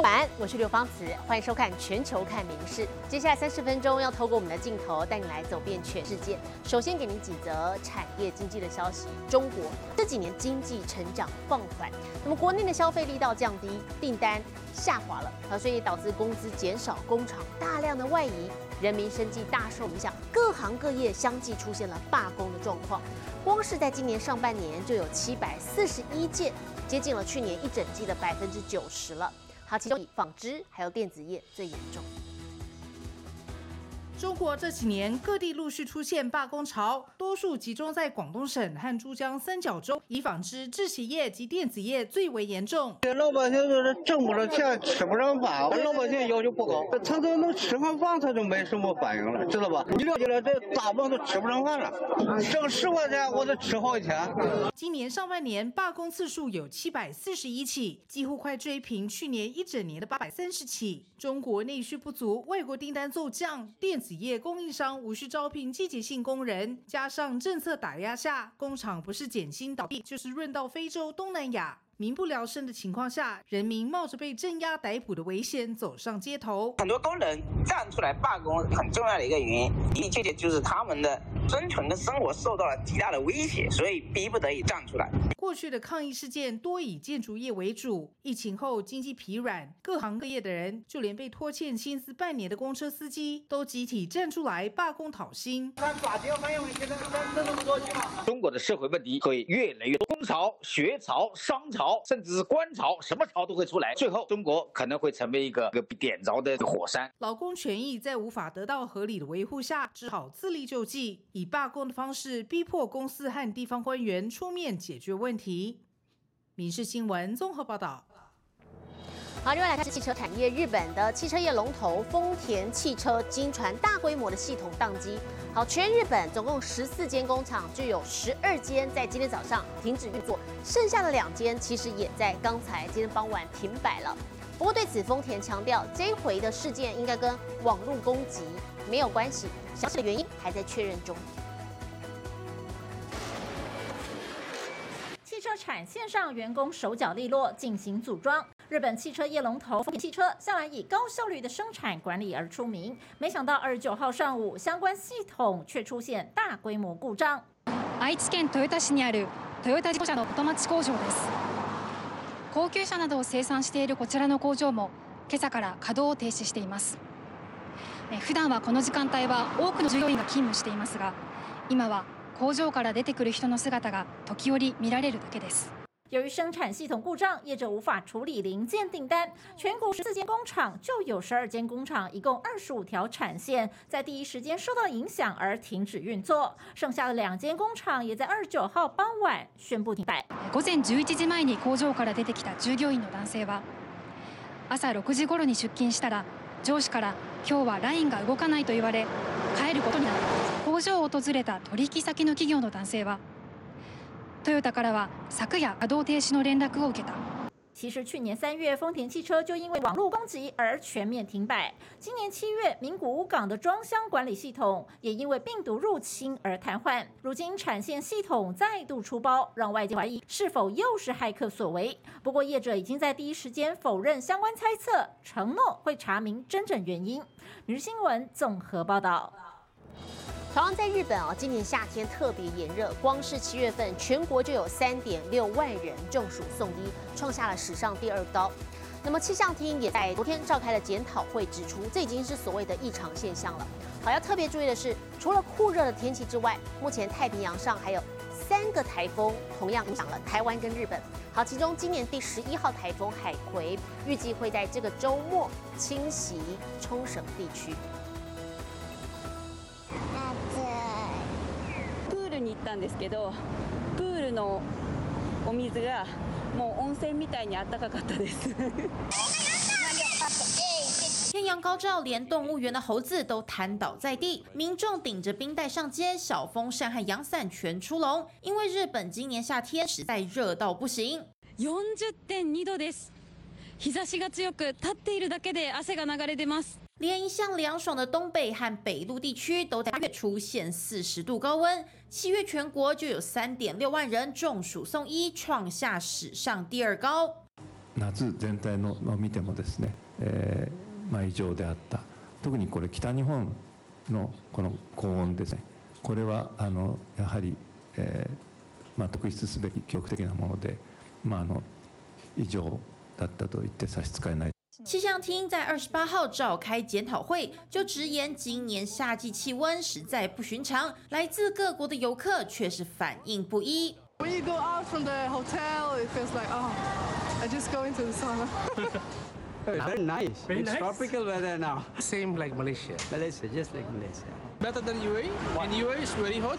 晚安，我是刘芳慈，欢迎收看《全球看名事》。接下来三十分钟要透过我们的镜头带你来走遍全世界。首先给您几则产业经济的消息：中国这几年经济成长放缓，那么国内的消费力道降低，订单下滑了啊，所以导致工资减少，工厂大量的外移，人民生计大受影响，各行各业相继出现了罢工的状况。光是在今年上半年就有七百四十一件，接近了去年一整季的百分之九十了。好，其中以纺织还有电子业最严重。中国这几年各地陆续出现罢工潮，多数集中在广东省和珠江三角洲，以纺织、制鞋业及电子业最为严重。老百姓就是挣不着钱，吃不上饭。老百姓要求不高，他都能吃上饭，他就没什么反应了，知道吧？你了解了，这大部分都吃不上饭了。挣十块钱，我都吃好几天。今年上半年罢工次数有七百四十一起，几乎快追平去年一整年的八百三十起。中国内需不足，外国订单骤降，电子。企业供应商无需招聘季节性工人，加上政策打压下，工厂不是减薪倒闭，就是润到非洲、东南亚。民不聊生的情况下，人民冒着被镇压逮捕的危险走上街头。很多工人站出来罢工，很重要的一个原因，一确确就是他们的生存跟生活受到了极大的威胁，所以逼不得已站出来。过去的抗议事件多以建筑业为主，疫情后经济疲软，各行各业的人，就连被拖欠薪资半年的公车司机，都集体站出来罢工讨薪。中国的社会问题会越来越多，工潮、学潮、商潮。甚至是官朝，什么朝都会出来。最后，中国可能会成为一个个点着的火山。劳工权益在无法得到合理的维护下，只好自力救济，以罢工的方式逼迫公司和地方官员出面解决问题。民事新闻综合报道。好，另外来看汽车产业，日本的汽车业龙头丰田汽车经传大规模的系统宕机。好，全日本总共十四间工厂，就有十二间在今天早上停止运作，剩下的两间其实也在刚才今天傍晚停摆了。不过对此，丰田强调，这回的事件应该跟网络攻击没有关系，详细的原因还在确认中。汽车产线上，员工手脚利落进行组装。日本汽车业龙头丰田汽车向来以高效率的生产管理而出名，没想到二十九号上午，相关系统却出现大规模故障。愛知県豊田市にあるトヨタ自動車の元町工場です。高級車などを生産しているこちらの工場も今朝から稼働を停止しています。普段はこの時間帯は多くの従業員が勤務していますが、今は工場から出てくる人の姿が時折見られるだけです。由于生产系统故障，业者无法处理零件订单，全国十四间工厂就有十二间工厂，一共二十五条产线，在第一时间受到影响而停止运作。剩下的两间工厂也在二十九号傍晚宣布停摆。午前十一時前に工場から出てきた従業員の男性は、朝六時頃に出勤したら上司から今日はラインが動かないと言われ帰ることになった。工場を訪れた取引先の企業の男性は。 トヨタからは昨夜稼働停止の連絡を受けた。其实去年三月，丰田汽车就因为网络攻击而全面停摆。今年七月，名古屋港的装箱管理系统也因为病毒入侵而瘫痪。如今产线系统再度出包，让外界怀疑是否又是骇客所为。不过业者已经在第一时间否认相关猜测，承诺会查明真正原因。每日新闻综合报道。 同样在日本啊，今年夏天特别炎热，光是七月份全国就有三点六万人中暑送医，创下了史上第二高。那么气象厅也在昨天召开了检讨会，指出这已经是所谓的异常现象了。好，要特别注意的是，除了酷热的天气之外，目前太平洋上还有三个台风同样影响了台湾跟日本。好，其中今年第十一号台风海葵预计会在这个周末侵袭冲绳地区。ったんですけどプールのお水がもう温泉みたいにあったかかったです。天阳高照，连动物园的猴子都瘫倒在地，民众顶着冰袋上街，小风扇和阳伞全出笼。因为日本今年夏天实在热到不行。40.2度です。日差しが強く、立っているだけで汗が流れてます。连一向凉爽的东北和北陆地区都在八月出现四十度高温，七月全国就有三点六万人中暑送医，创下史上第二高。 夏全体のの見てもですね、えーまあ、異常であった特にこれ北日本のこの高温ですねこれはあのやはり、えーまあ、特筆すべき記録的なもので、まあ、あの異常だったと言って差し支えない。 气象厅在二十八号召开检讨会，就直言今年夏季气温实在不寻常，来自各国的游客却是反应不一。When you go out from the hotel, it feels like oh, I just go into the sauna. Very nice. Very nice. tropical weather now. Same like Malaysia. Malaysia, just like Malaysia. Better than UAE. In UAE, it's very hot.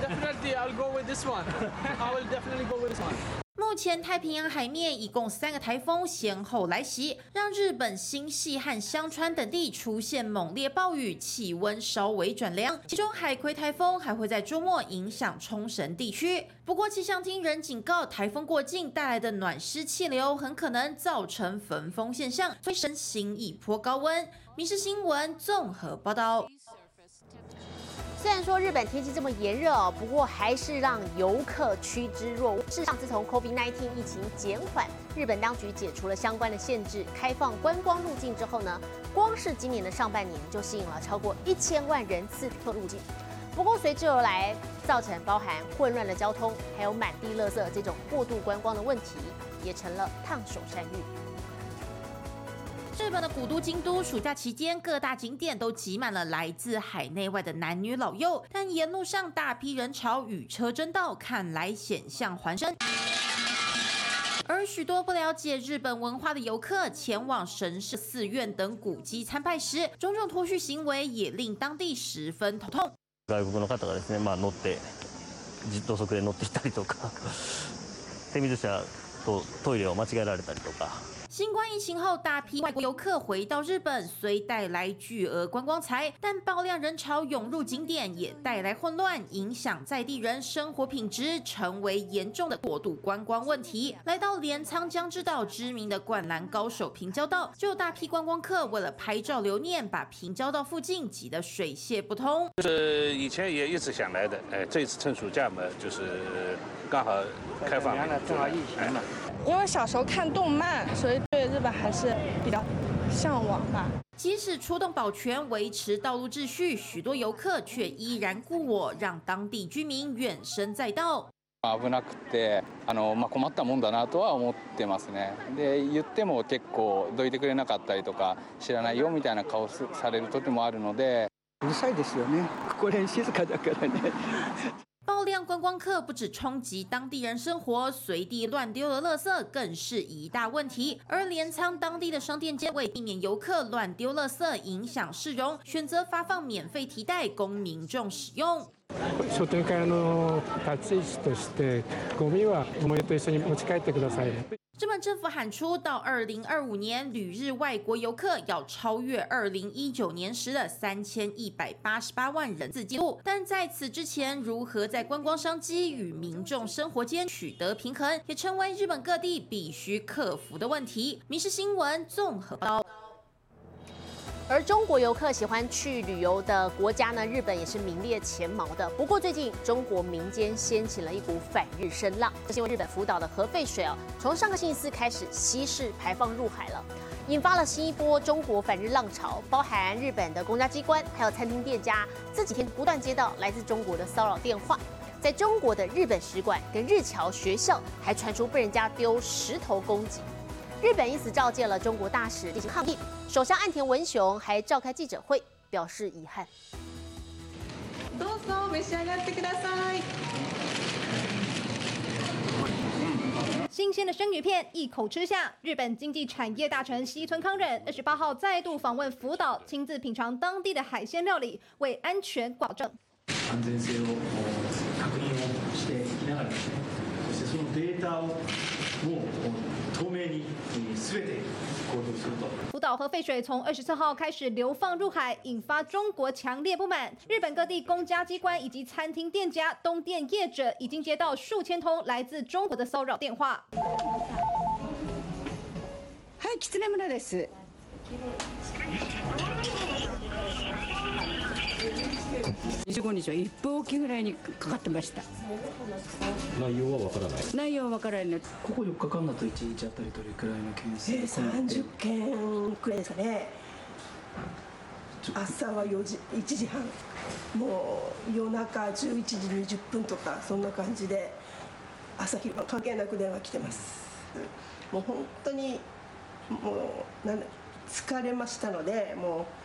Definitely, I'll go with this one. I will definitely go with this one. 目前太平洋海面一共三个台风先后来袭，让日本新系和香川等地出现猛烈暴雨，气温稍微转凉。其中海葵台风还会在周末影响冲绳地区。不过气象厅仍警告，台风过境带来的暖湿气流很可能造成焚风现象，飞升新一波高温。民事新闻综合报道。虽然说日本天气这么炎热哦，不过还是让游客趋之若鹜。事实上，自从 COVID-19 疫情减缓，日本当局解除了相关的限制，开放观光入境之后呢，光是今年的上半年就吸引了超过一千万人次客入境。不过随之而来，造成包含混乱的交通，还有满地垃圾这种过度观光的问题，也成了烫手山芋。日本的古都京都，暑假期间各大景点都挤满了来自海内外的男女老幼，但沿路上大批人潮与车争道，看来险象环生。而许多不了解日本文化的游客前往神社、寺院等古迹参拜时，种种脱序行为也令当地十分头痛。外国の方がですね、まあ乗って土足で乗っていたりとか、手水車とトイレを間違えられたりとか。 新冠疫情后，大批外国游客回到日本，虽带来巨额观光财，但爆量人潮涌入景点，也带来混乱，影响在地人生活品质，成为严重的过度观光问题。来到镰仓江之岛知名的灌篮高手平交道，就有大批观光客为了拍照留念，把平交道附近挤得水泄不通。就是以前也一直想来的，哎，这次趁暑假嘛，就是刚好开放，正好疫情嘛。因为小时候看动漫，所以对日本还是比较向往吧。即使出动保全维持道路秩序，许多游客却依然故我，让当地居民怨声载道。危なくて、あのまあ困ったもんだなとは思ってますね。で言っても結構どいてくれなかったりとか、知らないよみたいな顔される時もあるので。うるさいですよね。これ静かだからね。 爆量观光客不止冲击当地人生活，随地乱丢的垃圾更是一大问题。而镰仓当地的商店街为避免游客乱丢垃圾影响市容，选择发放免费提袋供民众使用。商店会の立ち位置として、ゴミは思いと一緒に持ち帰ってください。 日本政府喊出，到二零二五年，旅日外国游客要超越二零一九年时的三千一百八十八万人次记录。但在此之前，如何在观光商机与民众生活间取得平衡，也成为日本各地必须克服的问题。《民事新闻》综合报道。而中国游客喜欢去旅游的国家呢，日本也是名列前茅的。不过最近中国民间掀起了一股反日声浪，是因为日本福岛的核废水哦，从上个星期四开始稀释排放入海了，引发了新一波中国反日浪潮。包含日本的公家机关还有餐厅店家，这几天不断接到来自中国的骚扰电话。在中国的日本使馆跟日侨学校还传出被人家丢石头攻击。日本因此召见了中国大使进行抗议，首相岸田文雄还召开记者会表示遗憾。どうぞ召し上がってください。新鲜的生鱼片一口吃下，日本经济产业大臣西村康稔二十八号再度访问福岛，亲自品尝当地的海鲜料理，为安全保证。 安全性を確認をしていきながらですね、そしてそのデータをも透明にすべて公表すると。福岛核废水从二十四号开始流放入海，引发中国强烈不满。日本各地公家机关以及餐厅店家、东店业者已经接到数千通来自中国的骚扰电话。はい、キツネ村です。 25日は1分おきぐらいにかかってました。内容はわからない。内容はわからない。ここ4日間だと1日あたりどれくらいの件数えー、30件くらいですかね。朝は4時1時半。もう夜中11時20分とかそんな感じで朝昼晩関係なく電話来てます。もう本当にもうなん疲れましたのでもう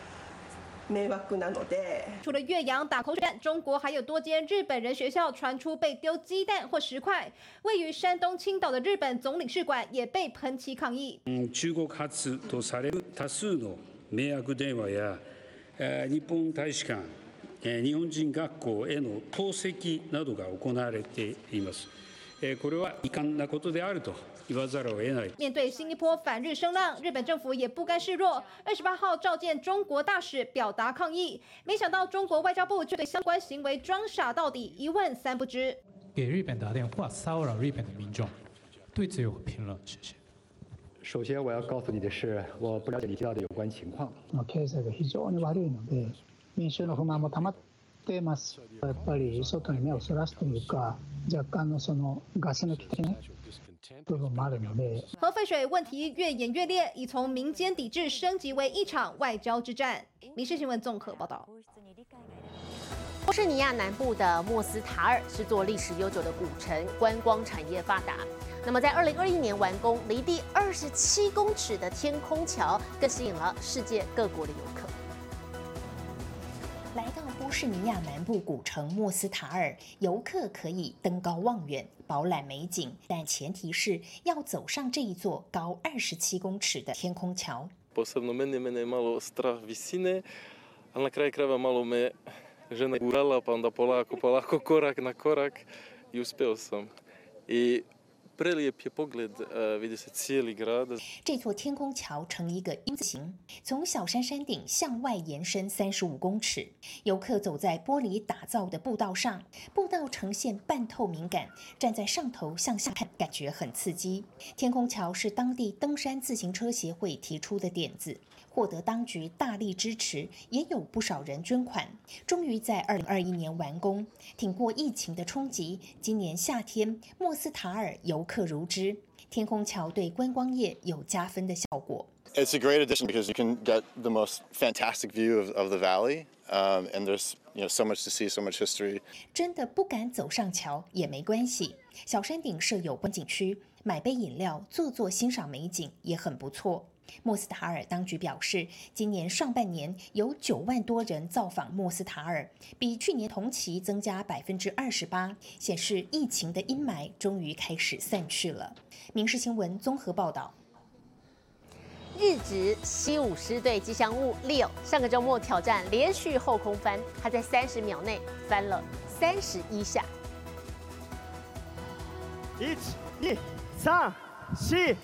迷惑なので除了岳阳打口水战，中国还有多间日本人学校传出被丢鸡蛋或石块。位于山东青岛的日本总领事馆也被喷漆抗议。中国発とされる多数の迷惑電話や日本大使館、日本人学校への投石などが行われています。これは遺憾なことであると。面对新一波反日声浪，日本政府也不甘示弱，二十八号召见中国大使表达抗议。没想到中国外交部却对相关行为装傻到底，一问三不知。给日本打电话骚扰日本的民众，对此有何评论？谢谢。首先我要告诉你的是，我不了解你提到的有关情况。経済が非常に悪いので、民衆の不満も溜まってます。やっぱり外に目をそらすというか、若干のそのガス抜き的な部分もあるので。 核废水问题越演越烈，已从民间抵制升级为一场外交之战。民事新闻综合报道。波士尼亚南部的莫斯塔尔是座历史悠久的古城，观光产业发达。那么，在二零二一年完工，离地二十七公尺的天空桥，更吸引了世界各国的游客。波士尼亚南部古城莫斯塔尔，游客可以登高望远，饱览美景，但前提是要走上这一座高二十七公尺的天空桥。这座天空桥呈一个 u 字形从小山山顶向外延伸三十五公尺。游客走在玻璃打造的步道上步道呈现半透明感站在上头向下看感觉很刺激。天空桥是当地登山自行车协会提出的点子获得当局大力支持，也有不少人捐款，终于在二零二一年完工。挺过疫情的冲击，今年夏天莫斯塔尔游客如织，天空桥对观光业有加分的效果。It's a great addition because you can get the most fantastic view of, of the valley, um, and there's you know so much to see, so much history. 真的不敢走上桥也没关系，小山顶设有观景区，买杯饮料，坐坐欣赏美景也很不错。莫斯塔尔当局表示，今年上半年有九万多人造访莫斯塔尔，比去年同期增加百分之二十八，显示疫情的阴霾终于开始散去了。民事新闻综合报道。日职西武狮队吉祥物 Leo 上个周末挑战连续后空翻，他在三十秒内翻了三十一下。一、二、三、四、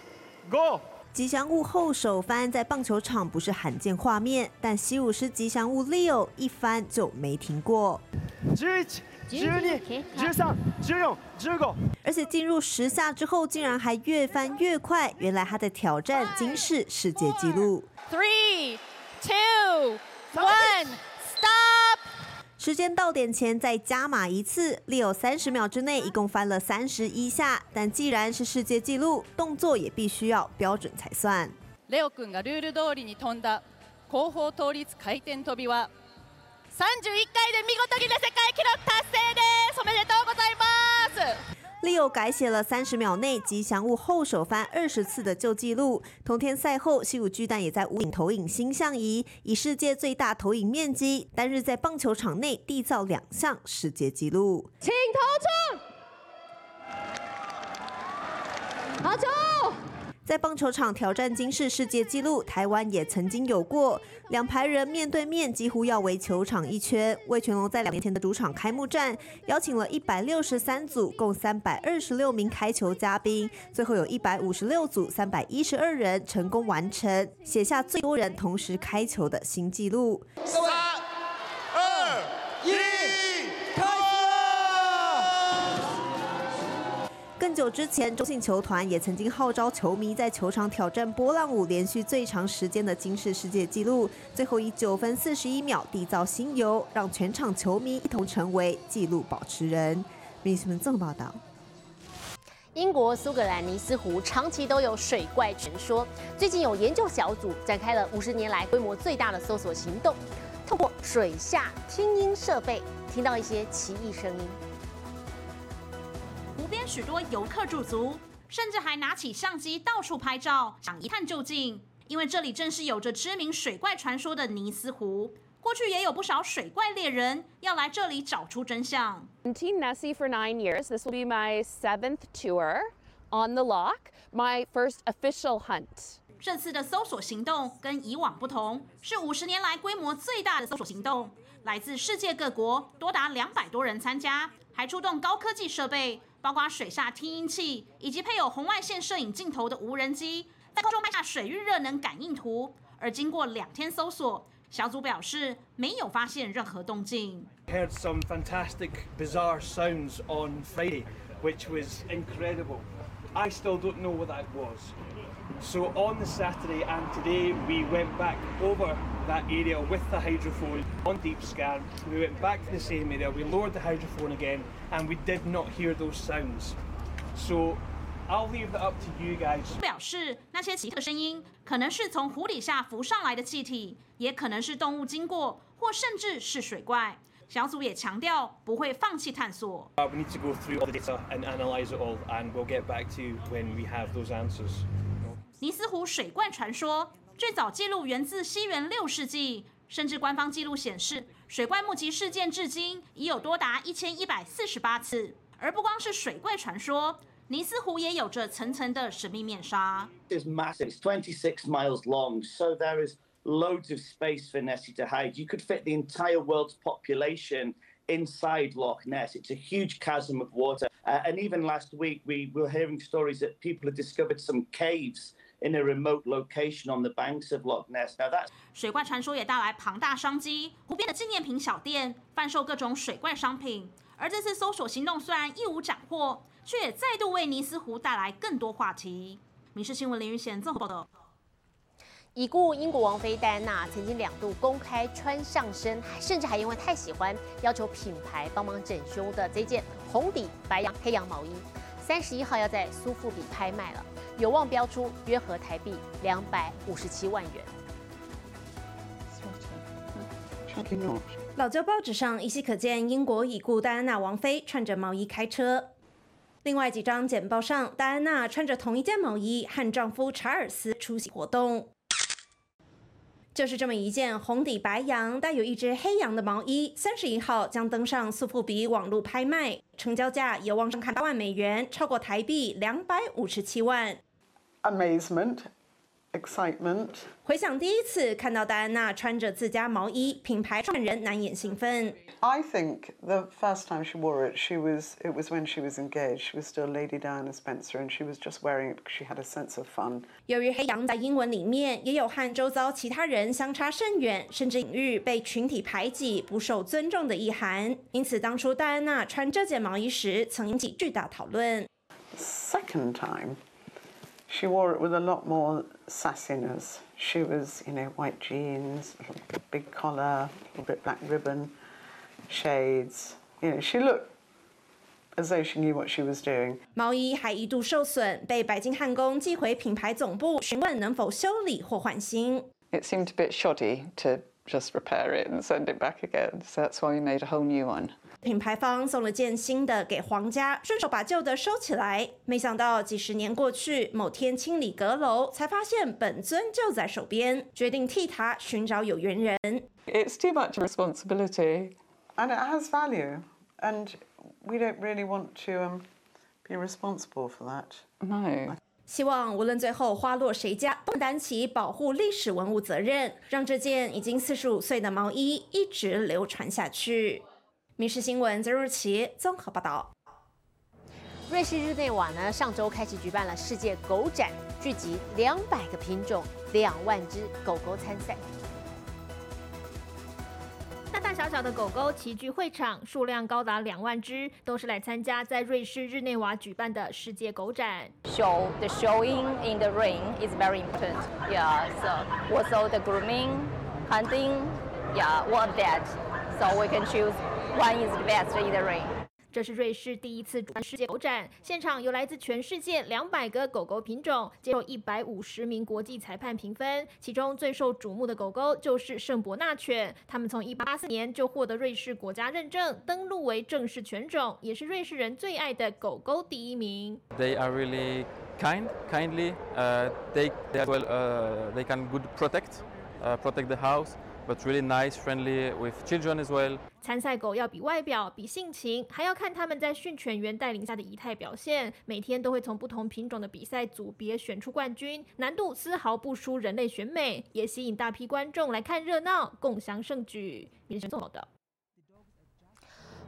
五。吉祥物后手翻在棒球场不是罕见画面，但西武狮吉祥物 Leo 一翻就没停过。十一、十二、十三、十四、十五。而且进入十下之后，竟然还越翻越快。原来他的挑战金氏世界纪录。Three, two, one. 时间到点前再加码一次，Leo 三十秒之内一共翻了三十一下。但既然是世界纪录，动作也必须要标准才算。レオ君がルール通りに飛んだ後方倒立回転跳びは31回で見事に世界記録達成です。おめでとうございます。 Leo 改写了三十秒内吉祥物后手翻二十次的旧纪录。同天赛后，西武巨蛋也在屋顶投影星象仪，以世界最大投影面积，单日在棒球场内缔造两项世界纪录。请投出，好球！在棒球场挑战金氏世界纪录，台湾也曾经有过。两排人面对面，几乎要围球场一圈。魏全龙在两年前的主场开幕战，邀请了一百六十三组，共三百二十六名开球嘉宾，最后有一百五十六组，三百一十二人成功完成，写下最多人同时开球的新纪录。久之前，中信球团也曾经号召球迷在球场挑战波浪舞连续最长时间的金氏世界纪录，最后以九分四十一秒缔造新游，让全场球迷一同成为纪录保持人。媒体们这么报道。英国苏格兰尼斯湖长期都有水怪传说，最近有研究小组展开了五十年来规模最大的搜索行动，透过水下听音设备听到一些奇异声音。湖边许多游客驻足，甚至还拿起相机到处拍照，想一探究竟。因为这里正是有着知名水怪传说的尼斯湖，过去也有不少水怪猎人要来这里找出真相。Team Nessie for nine years. This will be my seventh tour on the lock, my first official hunt. 这次的搜索行动跟以往不同，是五十年来规模最大的搜索行动，来自世界各国多达两百多人参加，还出动高科技设备。包括水下听音器以及配有红外线摄影镜头的无人机，在空中拍下水域热能感应图。而经过两天搜索，小组表示没有发现任何动静。Heard some fantastic, bizarre sounds on Friday, which was incredible. I still don't know what that was. So on the Saturday and today, we went back over that area with the hydrophone on deep scan. We went back to the same area, we lowered the hydrophone again, and we did not hear those sounds. So I'll leave that up to you guys. 表示那些奇特声音可能是从湖底下浮上来的气体，也可能是动物经过，或甚至是水怪。小组也强调不会放弃探索。Uh, we need to go through all the data and analyze it all, and we'll get back to you when we have those answers. 尼斯湖水怪传说最早记录源自西元六世纪，甚至官方记录显示，水怪目击事件至今已有多达一千一百四十八次。而不光是水怪传说，尼斯湖也有着层层的神秘面纱。It's massive. It's 26 miles long, so there is loads of space for Nessie to hide. You could fit the entire world's population inside Loch Ness. It's a huge chasm of water. Uh, and even last week, we were hearing stories that people had discovered some caves in a remote location on the banks of Loch Ness. Now that's 水怪传说也带来庞大商机，湖边的纪念品小店贩售各种水怪商品。而这次搜索行动虽然一无斩获，却也再度为尼斯湖带来更多话题。民事新闻林玉贤综合报道。已故英国王妃戴安娜曾经两度公开穿上身，甚至还因为太喜欢，要求品牌帮忙整修的这件红底白羊黑羊毛衣，三十一号要在苏富比拍卖了。有望标出约合台币两百五十七万元。老旧报纸上依稀可见英国已故戴安娜王妃穿着毛衣开车。另外几张简报上，戴安娜穿着同一件毛衣和丈夫查尔斯出席活动。就是这么一件红底白羊、带有一只黑羊的毛衣，三十一号将登上苏富比网络拍卖，成交价有望上看八万美元，超过台币两百五十七万。Amazement, excitement。回想第一次看到戴安娜穿着自家毛衣，品牌创始人难掩兴奋。I think the first time she wore it, she was it was when she was engaged. She was still Lady Diana Spencer, and she was just wearing it because she had a sense of fun. 由于黑羊在英文里面也有和周遭其他人相差甚远，甚至隐喻被群体排挤、不受尊重的意涵，因此当初戴安娜穿这件毛衣时，曾引起巨大讨论。Second time, she wore it with a lot more sassiness. She was, you know, white jeans, a little big collar, a little bit black ribbon, shades. You know, she looked as though she knew what she was doing. 毛衣还一度受损，被白金汉宫寄回品牌总部，询问能否修理或换新。 It seemed a bit shoddy to just repair it and send it back again, so that's why we made a whole new one. 品牌方送了件新的给皇家，顺手把旧的收起来。没想到几十年过去，某天清理阁楼，才发现本尊就在手边，决定替他寻找有缘人。It's too much responsibility. And it has value, and we don't really want to um, be responsible for that. No. 希望无论最后花落谁家，都担起保护历史文物责任，让这件已经四十五岁的毛衣一直流传下去。《民事新闻》曾若琪综合报道。瑞士日内瓦呢，上周开始举办了世界狗展，聚集两百个品种、两万只狗狗参赛。大大小小的狗狗齐聚会场，数量高达两万只，都是来参加在瑞士日内瓦举办的世界狗展。Show the showing in the ring is very important. Yeah, so also the grooming, hunting, yeah, all of that. So we can choose one is the best in the ring. 这是瑞士第一次主办世界狗展，现场有来自全世界两百个狗狗品种，接受一百五十名国际裁判评分。其中最受瞩目的狗狗就是圣伯纳犬，它们从一八八四年就获得瑞士国家认证，登录为正式犬种，也是瑞士人最爱的狗狗第一名。They are really kind, kindly. Uh, they they well uh, they can good protect, uh, protect the house, but really nice, friendly with children as well. 参赛狗要比外表、比性情，还要看他们在训犬员带领下的仪态表现。每天都会从不同品种的比赛组别选出冠军，难度丝毫不输人类选美，也吸引大批观众来看热闹，共享盛举。民生综的。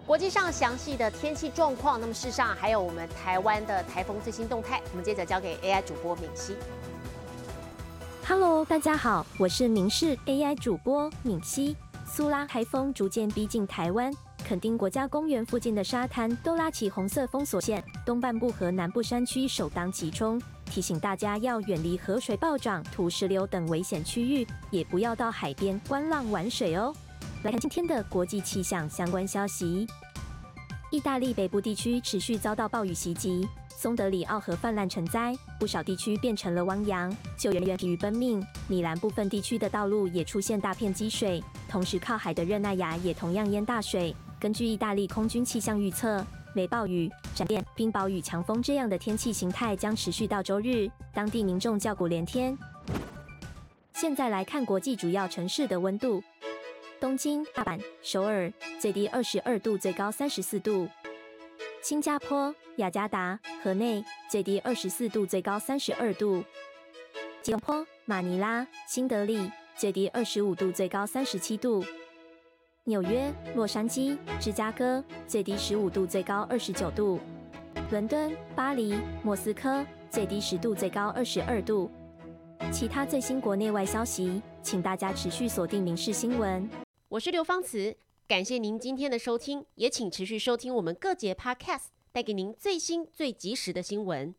国际上详细的天气状况，那么事实上还有我们台湾的台风最新动态，我们接着交给 AI 主播敏熙。Hello，大家好，我是明视 AI 主播敏熙。苏拉台风逐渐逼近台湾，垦丁国家公园附近的沙滩都拉起红色封锁线，东半部和南部山区首当其冲。提醒大家要远离河水暴涨、土石流等危险区域，也不要到海边观浪玩水哦。来看今天的国际气象相关消息：意大利北部地区持续遭到暴雨袭击。松德里奥河泛滥成灾，不少地区变成了汪洋，救援人员疲于奔命。米兰部分地区的道路也出现大片积水，同时靠海的热那亚也同样淹大水。根据意大利空军气象预测，雷暴雨、闪电、冰雹与强风这样的天气形态将持续到周日，当地民众叫苦连天。现在来看国际主要城市的温度：东京、大阪、首尔，最低二十二度，最高三十四度。新加坡、雅加达、河内最低二十四度，最高三十二度；吉隆坡、马尼拉、新德里最低二十五度，最高三十七度；纽约、洛杉矶、芝加哥最低十五度，最高二十九度；伦敦、巴黎、莫斯科最低十度，最高二十二度。其他最新国内外消息，请大家持续锁定《民事新闻》。我是刘芳慈。感谢您今天的收听，也请持续收听我们各节 Podcast，带给您最新最及时的新闻。